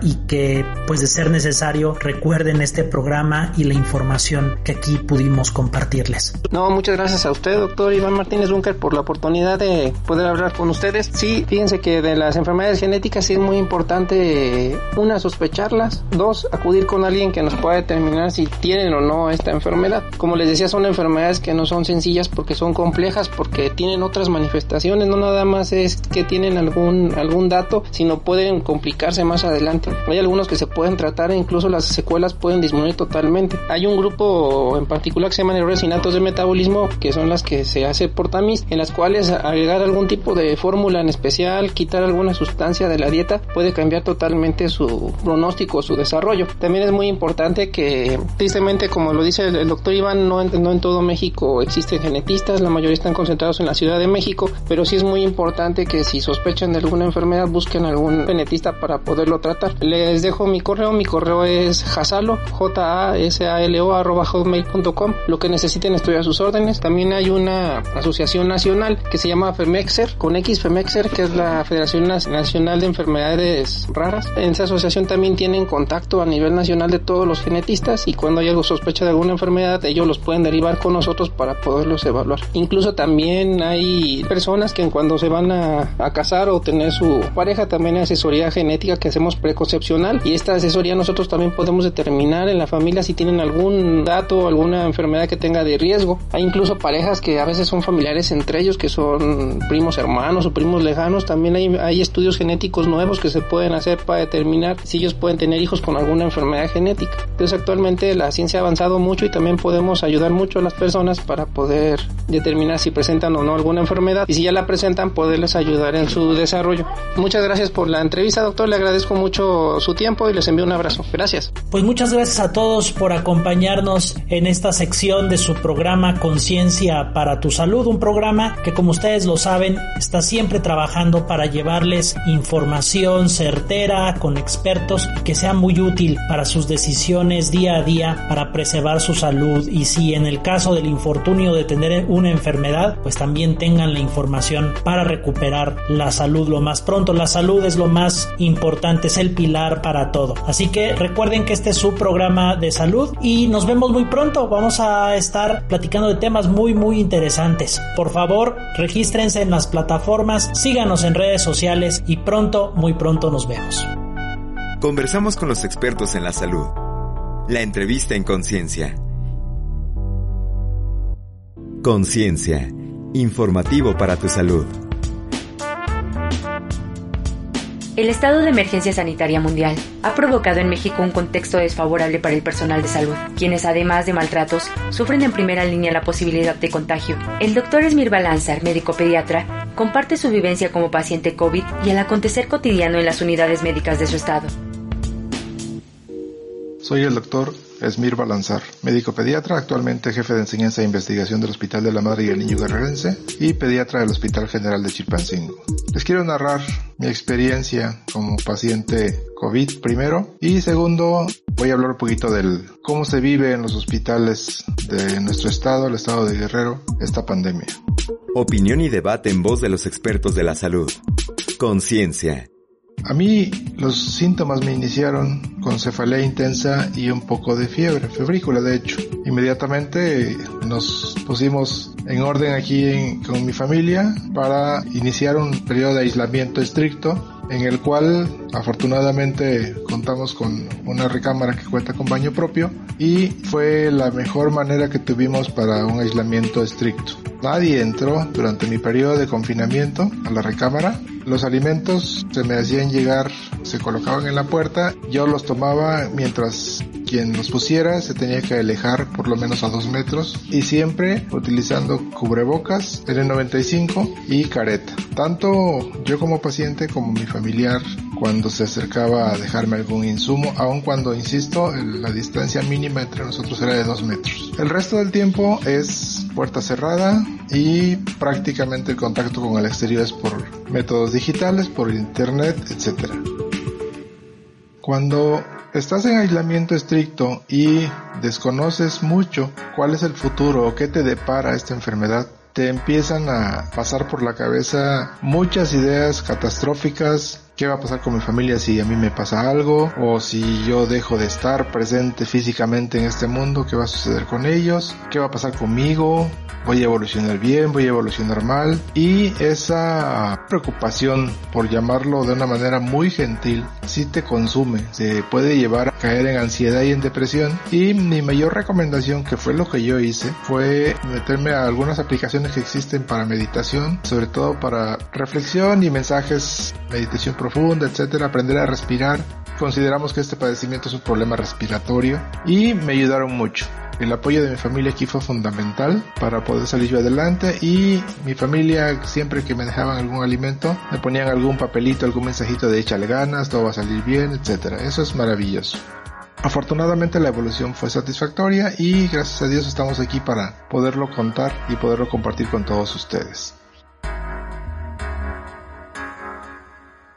y que, pues de ser necesario, recuerden este programa y la información que aquí pudimos compartirles. No, muchas gracias a usted, doctor Iván Martínez Bunker, por la oportunidad de poder hablar con ustedes. Sí, fíjense que de las enfermedades genéticas sí es muy importante, una, sospecharlas, dos, acudir con alguien que nos pueda determinar si tienen o no esta enfermedad. Como les decía, son enfermedades que no son sencillas porque son complejas, porque tienen otras manifestaciones, no nada más es que tienen algún, algún dato, sino pueden complicarse más adelante. Hay algunos que se pueden tratar incluso las secuelas pueden disminuir totalmente. Hay un grupo en particular que se llama errores innatos de metabolismo, que son las que se hace por tamiz, en las cuales agregar algún tipo de fórmula en especial, quitar alguna sustancia de la dieta, puede cambiar totalmente su pronóstico, su desarrollo. También es muy importante que, tristemente, como lo dice el, doctor Iván, no en, no en todo México existen genetistas, la mayoría están concentrados en la Ciudad de México, pero sí es muy importante que si sospechan de alguna enfermedad busquen algún genetista para poderlo tratar. Les dejo mi correo, mi correo es jasalo, j a s a l o hotmail.com. Lo que necesiten estoy a sus órdenes. También hay una asociación nacional que se llama FEMEXER, con X FEMEXER, que es la Federación Nacional de Enfermedades Raras. En esa asociación también tienen contacto a nivel nacional de todos los genetistas y cuando hay algo sospecha de alguna enfermedad, ellos los pueden derivar con nosotros para poderlos evaluar. Incluso también hay personas que cuando se van a, a casar o tener su pareja, también hay asesoría genética que hacemos preconcepcional y esta asesoría nosotros también podemos determinar en la familia si tienen algún dato, alguna enfermedad que tenga de riesgo. Hay incluso parejas que a veces son familiares entre ellos, que son primos hermanos o primos lejanos. También hay, hay estudios genéticos nuevos que se pueden hacer para determinar si ellos pueden tener hijos con alguna enfermedad genética. Entonces actualmente la ciencia ha avanzado mucho y también podemos ayudar mucho a las personas para poder determinar si presentan o no alguna enfermedad y si ya la presentan poderles ayudar en su desarrollo. Muchas gracias por la entrevista, doctor. Le agradezco mucho su tiempo y les envío un abrazo. Gracias. Pues muchas gracias a todos por acompañarnos en esta sección de su programa Conciencia para tu Salud, un programa que como ustedes lo saben está siempre trabajando para llevarles información certera con expertos que sea muy útil para sus decisiones día a día para preservar su salud y si en el caso del infortunio de tener una enfermedad pues también tengan la información para recuperar la salud lo más pronto. La salud es lo más importante, es el pilar para todo. Así que recuerden que este es su programa de salud y nos vemos muy pronto. Vamos a estar platicando de temas muy muy interesantes. Por favor, regístrense en las plataformas, síganos en redes sociales y pronto, muy pronto nos vemos. Conversamos con los expertos en la salud. La entrevista en conciencia. Conciencia. Informativo para tu salud. El estado de emergencia sanitaria mundial ha provocado en México un contexto desfavorable para el personal de salud, quienes además de maltratos, sufren en primera línea la posibilidad de contagio. El doctor Esmir Balanzar, médico pediatra, comparte su vivencia como paciente COVID y el acontecer cotidiano en las unidades médicas de su estado. Soy el doctor Esmir Balanzar, médico pediatra, actualmente jefe de enseñanza e investigación del Hospital de la Madre y el Niño Guerrerense y pediatra del Hospital General de Chilpancingo. Les quiero narrar mi experiencia como paciente COVID primero y segundo voy a hablar un poquito del cómo se vive en los hospitales de nuestro estado, el estado de Guerrero, esta pandemia. Opinión y debate en voz de los expertos de la salud. Conciencia. A mí los síntomas me iniciaron con cefalea intensa y un poco de fiebre, febrícula de hecho. Inmediatamente nos pusimos en orden aquí con mi familia para iniciar un periodo de aislamiento estricto en el cual afortunadamente contamos con una recámara que cuenta con baño propio y fue la mejor manera que tuvimos para un aislamiento estricto. Nadie entró durante mi periodo de confinamiento a la recámara. Los alimentos se me hacían llegar, se colocaban en la puerta, yo los tomaba mientras quien los pusiera se tenía que alejar por lo menos a dos metros y siempre utilizando cubrebocas, N95 y careta. Tanto yo como paciente como mi familiar cuando se acercaba a dejarme algún insumo, aun cuando, insisto, la distancia mínima entre nosotros era de dos metros. El resto del tiempo es puerta cerrada y prácticamente el contacto con el exterior es por métodos digitales, por internet, etc. Cuando estás en aislamiento estricto y desconoces mucho cuál es el futuro o qué te depara esta enfermedad, te empiezan a pasar por la cabeza muchas ideas catastróficas qué va a pasar con mi familia si a mí me pasa algo o si yo dejo de estar presente físicamente en este mundo, qué va a suceder con ellos, qué va a pasar conmigo, voy a evolucionar bien, voy a evolucionar mal y esa preocupación por llamarlo de una manera muy gentil si te consume, se puede llevar a caer en ansiedad y en depresión. Y mi mayor recomendación que fue lo que yo hice fue meterme a algunas aplicaciones que existen para meditación, sobre todo para reflexión y mensajes, meditación profunda, etcétera, aprender a respirar. Consideramos que este padecimiento es un problema respiratorio y me ayudaron mucho. El apoyo de mi familia aquí fue fundamental para poder salir yo adelante y mi familia siempre que me dejaban algún alimento me ponían algún papelito, algún mensajito de échale ganas, todo va a salir bien, etcétera. Eso es maravilloso. Afortunadamente la evolución fue satisfactoria y gracias a Dios estamos aquí para poderlo contar y poderlo compartir con todos ustedes.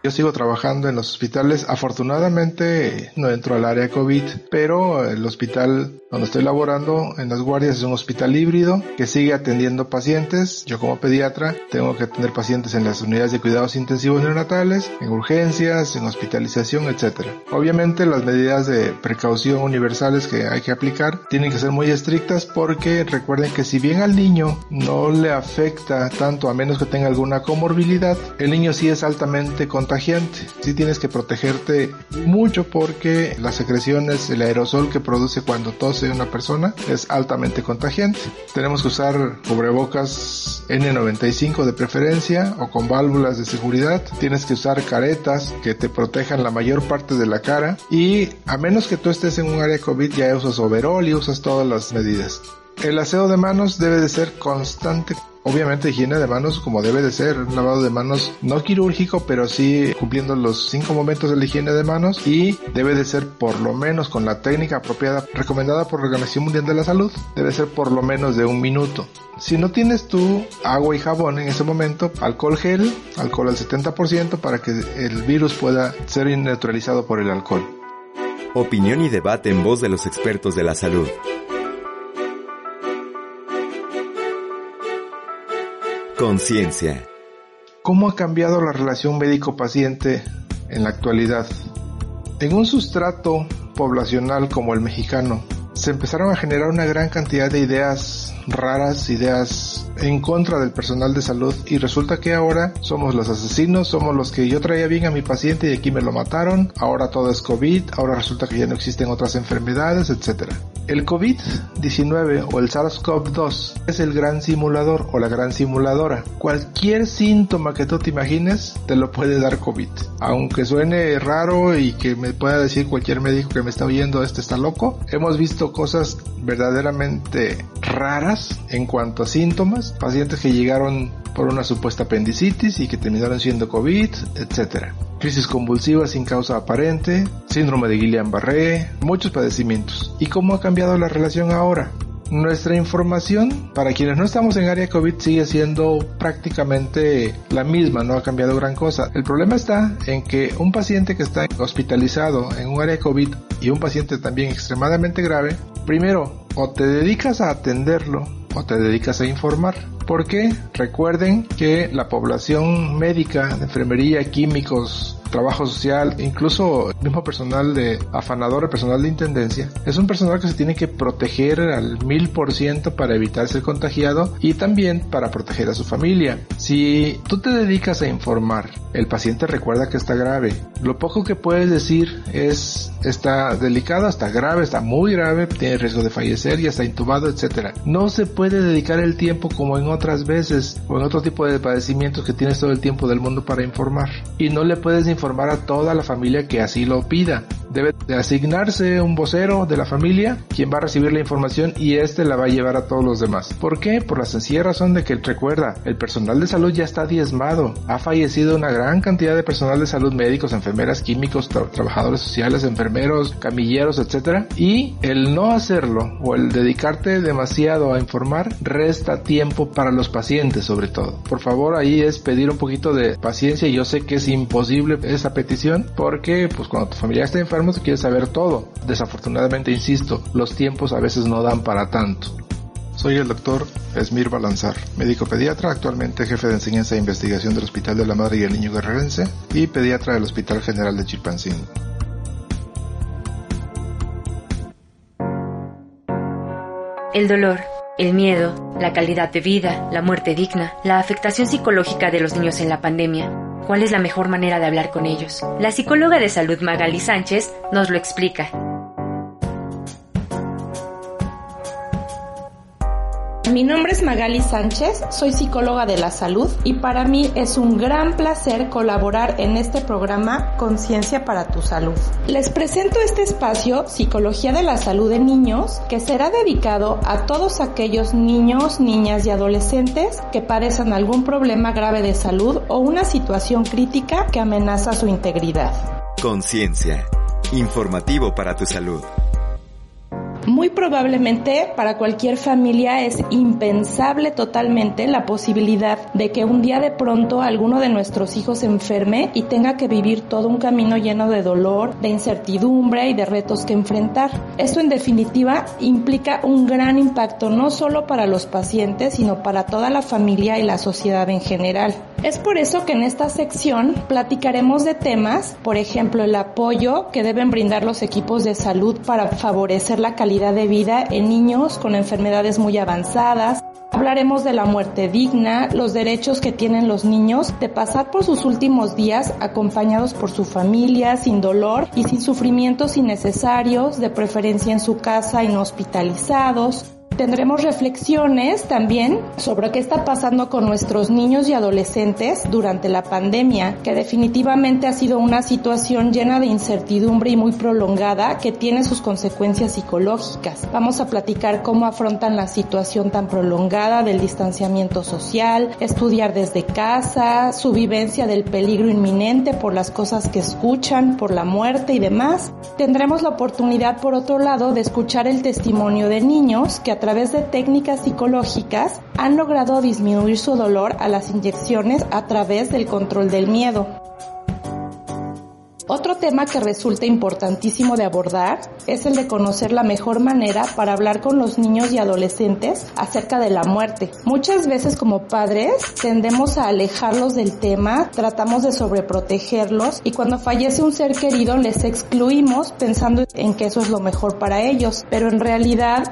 Yo sigo trabajando en los hospitales. Afortunadamente no entro al área COVID, pero el hospital donde estoy laborando en las guardias es un hospital híbrido que sigue atendiendo pacientes. Yo como pediatra tengo que atender pacientes en las unidades de cuidados intensivos neonatales, en urgencias, en hospitalización, etc. Obviamente las medidas de precaución universales que hay que aplicar tienen que ser muy estrictas porque recuerden que si bien al niño no le afecta tanto a menos que tenga alguna comorbilidad, el niño sí es altamente contagioso si tienes que protegerte mucho porque las secreciones, el aerosol que produce cuando tose una persona es altamente contagiante. Tenemos que usar cubrebocas N95 de preferencia o con válvulas de seguridad. Tienes que usar caretas que te protejan la mayor parte de la cara y a menos que tú estés en un área COVID ya usas overall y usas todas las medidas. El aseo de manos debe de ser constante Obviamente higiene de manos como debe de ser, un lavado de manos no quirúrgico, pero sí cumpliendo los cinco momentos de la higiene de manos y debe de ser por lo menos con la técnica apropiada recomendada por la Organización Mundial de la Salud, debe ser por lo menos de un minuto. Si no tienes tú agua y jabón en ese momento, alcohol gel, alcohol al 70% para que el virus pueda ser neutralizado por el alcohol. Opinión y debate en voz de los expertos de la salud. Conciencia. ¿Cómo ha cambiado la relación médico-paciente en la actualidad? En un sustrato poblacional como el mexicano, se empezaron a generar una gran cantidad de ideas raras, ideas en contra del personal de salud y resulta que ahora somos los asesinos, somos los que yo traía bien a mi paciente y aquí me lo mataron, ahora todo es COVID, ahora resulta que ya no existen otras enfermedades, etc. El COVID-19 o el SARS-CoV-2 es el gran simulador o la gran simuladora. Cualquier síntoma que tú te imagines te lo puede dar COVID. Aunque suene raro y que me pueda decir cualquier médico que me está oyendo, este está loco, hemos visto cosas verdaderamente raras en cuanto a síntomas, pacientes que llegaron por una supuesta apendicitis y que terminaron siendo COVID, etc. crisis convulsiva sin causa aparente, síndrome de Guillain-Barré, muchos padecimientos. ¿Y cómo ha cambiado la relación ahora? Nuestra información para quienes no estamos en área COVID sigue siendo prácticamente la misma, no ha cambiado gran cosa. El problema está en que un paciente que está hospitalizado en un área COVID y un paciente también extremadamente grave, primero o te dedicas a atenderlo o te dedicas a informar. Porque recuerden que la población médica, de enfermería, químicos, trabajo social, incluso el mismo personal de afanador, el personal de intendencia, es un personal que se tiene que proteger al mil por ciento para evitar ser contagiado y también para proteger a su familia. Si tú te dedicas a informar, el paciente recuerda que está grave. Lo poco que puedes decir es está delicado, está grave, está muy grave, tiene riesgo de fallecer, ya está intubado, etcétera. No se puede dedicar el tiempo como en otras veces o en otro tipo de padecimientos que tienes todo el tiempo del mundo para informar. Y no le puedes informar a toda la familia que así lo pida. Debe de asignarse un vocero de la familia quien va a recibir la información y este la va a llevar a todos los demás. ¿Por qué? Por la sencilla razón de que recuerda, el personal de salud ya está diezmado. Ha fallecido una gran cantidad de personal de salud, médicos, enfermeras, químicos, trabajadores sociales, enfermeros, camilleros, etcétera. Y el no hacerlo o el dedicarte demasiado a informar resta tiempo para los pacientes sobre todo. Por favor, ahí es pedir un poquito de paciencia. Yo sé que es imposible esa petición porque pues cuando tu familia está enferma quieres saber todo. Desafortunadamente, insisto, los tiempos a veces no dan para tanto. Soy el doctor Esmir Balanzar, médico pediatra, actualmente jefe de enseñanza e investigación del Hospital de la Madre y el Niño Guerrerense y pediatra del Hospital General de Chilpancingo. El dolor, el miedo, la calidad de vida, la muerte digna, la afectación psicológica de los niños en la pandemia. ¿Cuál es la mejor manera de hablar con ellos? La psicóloga de salud Magali Sánchez nos lo explica. Mi nombre es Magali Sánchez, soy psicóloga de la salud y para mí es un gran placer colaborar en este programa Conciencia para tu Salud. Les presento este espacio Psicología de la Salud de Niños que será dedicado a todos aquellos niños, niñas y adolescentes que padecen algún problema grave de salud o una situación crítica que amenaza su integridad. Conciencia, informativo para tu salud. Muy probablemente para cualquier familia es impensable totalmente la posibilidad de que un día de pronto alguno de nuestros hijos se enferme y tenga que vivir todo un camino lleno de dolor, de incertidumbre y de retos que enfrentar. Esto en definitiva implica un gran impacto no solo para los pacientes, sino para toda la familia y la sociedad en general. Es por eso que en esta sección platicaremos de temas, por ejemplo, el apoyo que deben brindar los equipos de salud para favorecer la calidad de vida en niños con enfermedades muy avanzadas. Hablaremos de la muerte digna, los derechos que tienen los niños de pasar por sus últimos días acompañados por su familia, sin dolor y sin sufrimientos innecesarios, de preferencia en su casa y no hospitalizados. Tendremos reflexiones también sobre qué está pasando con nuestros niños y adolescentes durante la pandemia, que definitivamente ha sido una situación llena de incertidumbre y muy prolongada que tiene sus consecuencias psicológicas. Vamos a platicar cómo afrontan la situación tan prolongada del distanciamiento social, estudiar desde casa, su vivencia del peligro inminente por las cosas que escuchan, por la muerte y demás. Tendremos la oportunidad, por otro lado, de escuchar el testimonio de niños que a través de técnicas psicológicas han logrado disminuir su dolor a las inyecciones a través del control del miedo. Otro tema que resulta importantísimo de abordar es el de conocer la mejor manera para hablar con los niños y adolescentes acerca de la muerte. Muchas veces como padres tendemos a alejarlos del tema, tratamos de sobreprotegerlos y cuando fallece un ser querido les excluimos pensando en que eso es lo mejor para ellos, pero en realidad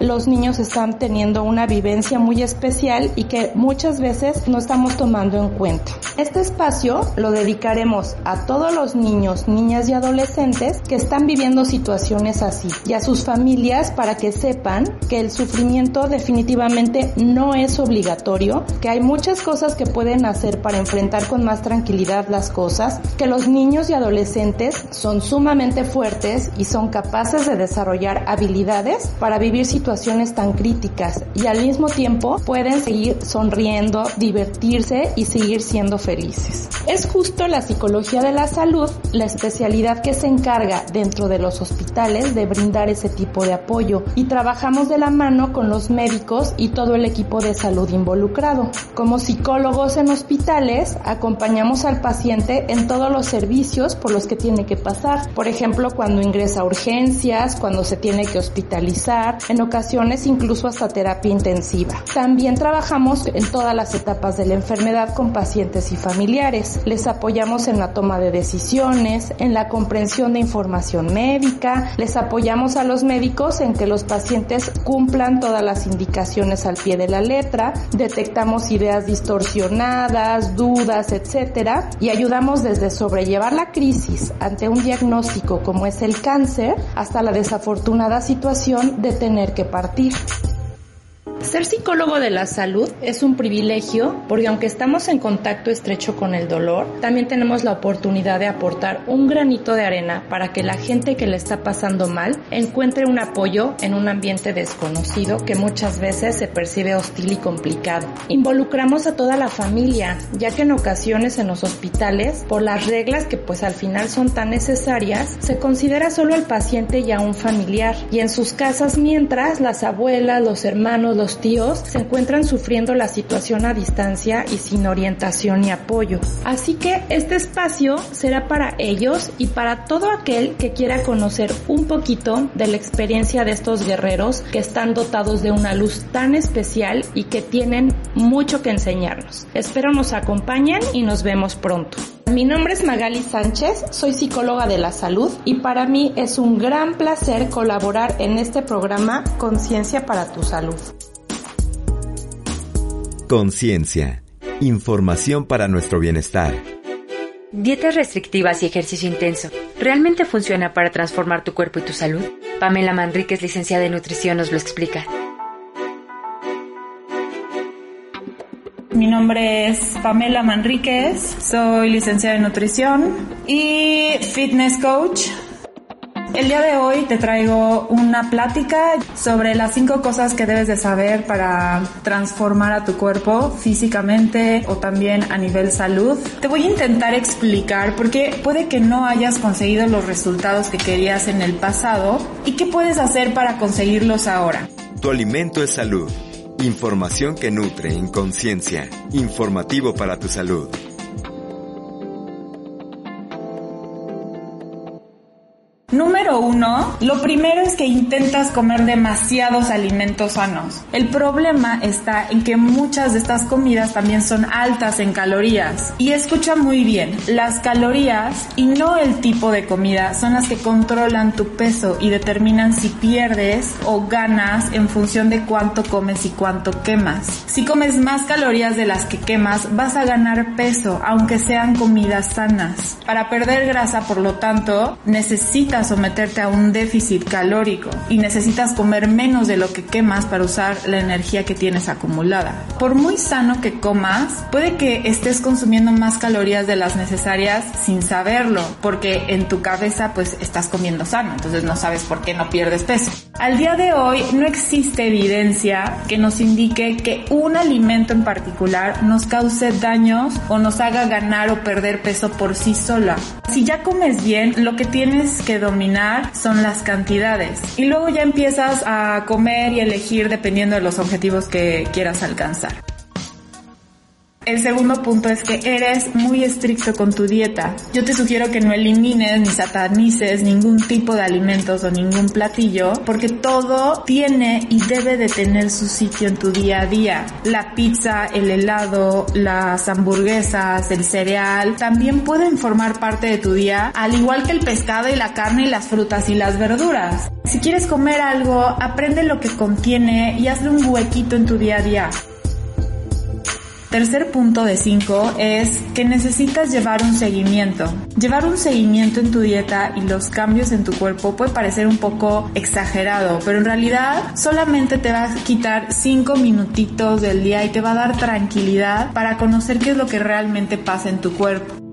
los niños están teniendo una vivencia muy especial y que muchas veces no estamos tomando en cuenta. Este espacio lo dedicaremos a todos los niños, niñas y adolescentes que están viviendo situaciones así y a sus familias para que sepan que el sufrimiento definitivamente no es obligatorio, que hay muchas cosas que pueden hacer para enfrentar con más tranquilidad las cosas, que los niños y adolescentes son sumamente fuertes y son capaces de desarrollar habilidades para vivir situaciones situaciones tan críticas y al mismo tiempo pueden seguir sonriendo, divertirse y seguir siendo felices. Es justo la psicología de la salud la especialidad que se encarga dentro de los hospitales de brindar ese tipo de apoyo y trabajamos de la mano con los médicos y todo el equipo de salud involucrado. Como psicólogos en hospitales, acompañamos al paciente en todos los servicios por los que tiene que pasar. Por ejemplo, cuando ingresa a urgencias, cuando se tiene que hospitalizar, en ocasiones incluso hasta terapia intensiva. También trabajamos en todas las etapas de la enfermedad con pacientes y familiares. Les apoyamos en la toma de decisiones, en la comprensión de información médica, les apoyamos a los médicos en que los pacientes cumplan todas las indicaciones al pie de la letra, detectamos ideas distorsionadas, dudas, etcétera, y ayudamos desde sobrellevar la crisis ante un diagnóstico como es el cáncer hasta la desafortunada situación de tener que partir. Ser psicólogo de la salud es un privilegio porque aunque estamos en contacto estrecho con el dolor, también tenemos la oportunidad de aportar un granito de arena para que la gente que le está pasando mal encuentre un apoyo en un ambiente desconocido que muchas veces se percibe hostil y complicado. Involucramos a toda la familia, ya que en ocasiones en los hospitales, por las reglas que pues al final son tan necesarias, se considera solo al paciente y a un familiar, y en sus casas mientras las abuelas, los hermanos, los tíos se encuentran sufriendo la situación a distancia y sin orientación y apoyo. Así que este espacio será para ellos y para todo aquel que quiera conocer un poquito de la experiencia de estos guerreros que están dotados de una luz tan especial y que tienen mucho que enseñarnos. Espero nos acompañen y nos vemos pronto. Mi nombre es Magali Sánchez, soy psicóloga de la salud y para mí es un gran placer colaborar en este programa Conciencia para tu Salud. Conciencia. Información para nuestro bienestar. Dietas restrictivas y ejercicio intenso. ¿Realmente funciona para transformar tu cuerpo y tu salud? Pamela Manríquez, licenciada en nutrición, nos lo explica. Mi nombre es Pamela Manríquez, soy licenciada en nutrición y fitness coach. El día de hoy te traigo una plática sobre las cinco cosas que debes de saber para transformar a tu cuerpo físicamente o también a nivel salud. Te voy a intentar explicar por qué puede que no hayas conseguido los resultados que querías en el pasado y qué puedes hacer para conseguirlos ahora. Tu alimento es salud. Información que nutre en conciencia. Informativo para tu salud. Número uno, lo primero es que intentas comer demasiados alimentos sanos. El problema está en que muchas de estas comidas también son altas en calorías. Y escucha muy bien, las calorías y no el tipo de comida son las que controlan tu peso y determinan si pierdes o ganas en función de cuánto comes y cuánto quemas. Si comes más calorías de las que quemas, vas a ganar peso, aunque sean comidas sanas. Para perder grasa, por lo tanto, necesitas someterte a un déficit calórico y necesitas comer menos de lo que quemas para usar la energía que tienes acumulada. Por muy sano que comas, puede que estés consumiendo más calorías de las necesarias sin saberlo, porque en tu cabeza pues estás comiendo sano, entonces no sabes por qué no pierdes peso. Al día de hoy no existe evidencia que nos indique que un alimento en particular nos cause daños o nos haga ganar o perder peso por sí sola. Si ya comes bien, lo que tienes que dominar son las cantidades. Y luego ya empiezas a comer y elegir dependiendo de los objetivos que quieras alcanzar. El segundo punto es que eres muy estricto con tu dieta. Yo te sugiero que no elimines ni satanices ningún tipo de alimentos o ningún platillo porque todo tiene y debe de tener su sitio en tu día a día. La pizza, el helado, las hamburguesas, el cereal también pueden formar parte de tu día al igual que el pescado y la carne y las frutas y las verduras. Si quieres comer algo, aprende lo que contiene y hazle un huequito en tu día a día. Tercer punto de 5 es que necesitas llevar un seguimiento. Llevar un seguimiento en tu dieta y los cambios en tu cuerpo puede parecer un poco exagerado, pero en realidad solamente te va a quitar 5 minutitos del día y te va a dar tranquilidad para conocer qué es lo que realmente pasa en tu cuerpo.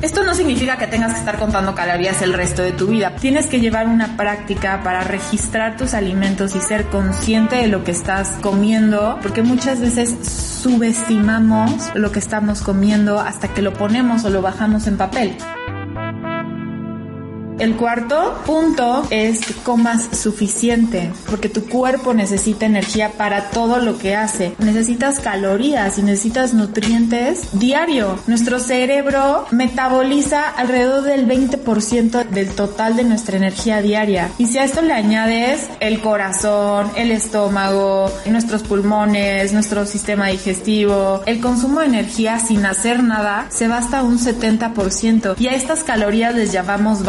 Esto no significa que tengas que estar contando calorías el resto de tu vida. Tienes que llevar una práctica para registrar tus alimentos y ser consciente de lo que estás comiendo, porque muchas veces subestimamos lo que estamos comiendo hasta que lo ponemos o lo bajamos en papel. El cuarto punto es que comas suficiente, porque tu cuerpo necesita energía para todo lo que hace. Necesitas calorías y necesitas nutrientes diario. Nuestro cerebro metaboliza alrededor del 20% del total de nuestra energía diaria. Y si a esto le añades el corazón, el estómago, nuestros pulmones, nuestro sistema digestivo, el consumo de energía sin hacer nada se va hasta un 70%. Y a estas calorías les llamamos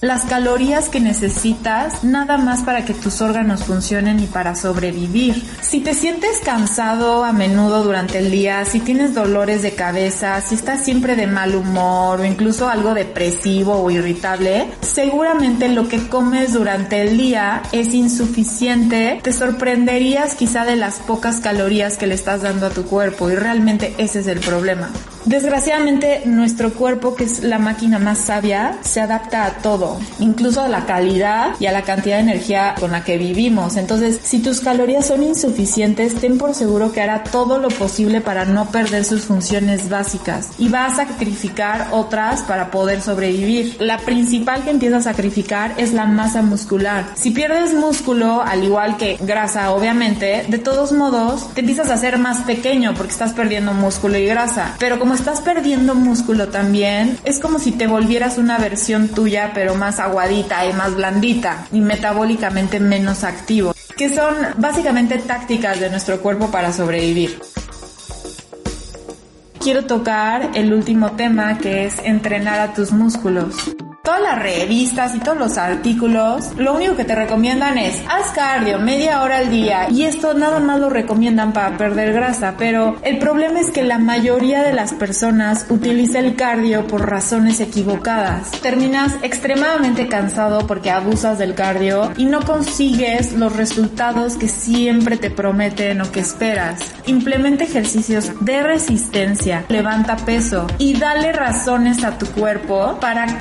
las calorías que necesitas nada más para que tus órganos funcionen y para sobrevivir. Si te sientes cansado a menudo durante el día, si tienes dolores de cabeza, si estás siempre de mal humor o incluso algo depresivo o irritable, seguramente lo que comes durante el día es insuficiente. Te sorprenderías quizá de las pocas calorías que le estás dando a tu cuerpo y realmente ese es el problema. Desgraciadamente nuestro cuerpo, que es la máquina más sabia, se adapta a todo, incluso a la calidad y a la cantidad de energía con la que vivimos. Entonces, si tus calorías son insuficientes, ten por seguro que hará todo lo posible para no perder sus funciones básicas y va a sacrificar otras para poder sobrevivir. La principal que empieza a sacrificar es la masa muscular. Si pierdes músculo, al igual que grasa, obviamente, de todos modos, te empiezas a hacer más pequeño porque estás perdiendo músculo y grasa. Pero como estás perdiendo músculo también, es como si te volvieras una versión tuya, pero más aguadita y más blandita y metabólicamente menos activo, que son básicamente tácticas de nuestro cuerpo para sobrevivir. Quiero tocar el último tema que es entrenar a tus músculos todas las revistas y todos los artículos, lo único que te recomiendan es haz cardio media hora al día y esto nada más lo recomiendan para perder grasa, pero el problema es que la mayoría de las personas utiliza el cardio por razones equivocadas. Terminas extremadamente cansado porque abusas del cardio y no consigues los resultados que siempre te prometen o que esperas. Implementa ejercicios de resistencia, levanta peso y dale razones a tu cuerpo para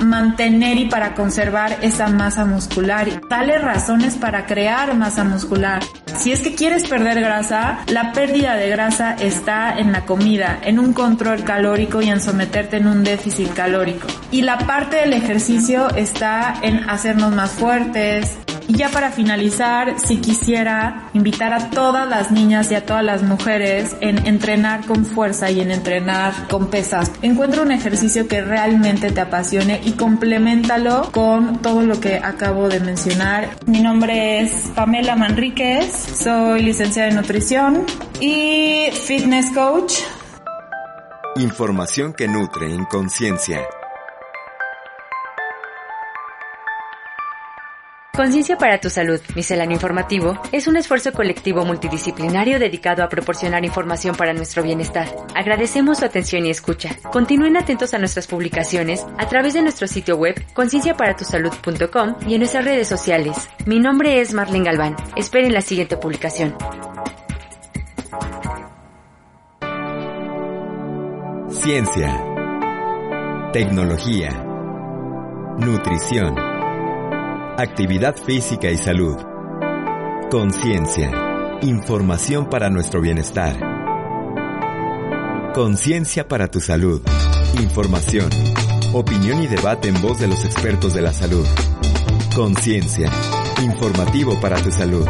y para conservar esa masa muscular. Dale razones para crear masa muscular. Si es que quieres perder grasa, la pérdida de grasa está en la comida, en un control calórico y en someterte en un déficit calórico. Y la parte del ejercicio está en hacernos más fuertes, y ya para finalizar, si quisiera invitar a todas las niñas y a todas las mujeres en entrenar con fuerza y en entrenar con pesas. Encuentra un ejercicio que realmente te apasione y complementalo con todo lo que acabo de mencionar. Mi nombre es Pamela Manríquez, soy licenciada en nutrición y fitness coach. Información que nutre en conciencia. Conciencia para tu salud, misceláneo informativo, es un esfuerzo colectivo multidisciplinario dedicado a proporcionar información para nuestro bienestar. Agradecemos su atención y escucha. Continúen atentos a nuestras publicaciones a través de nuestro sitio web concienciaparatusalud.com y en nuestras redes sociales. Mi nombre es Marlene Galván. Esperen la siguiente publicación. Ciencia. Tecnología. Nutrición actividad física y salud, conciencia, información para nuestro bienestar, conciencia para tu salud, información, opinión y debate en voz de los expertos de la salud, conciencia, informativo para tu salud.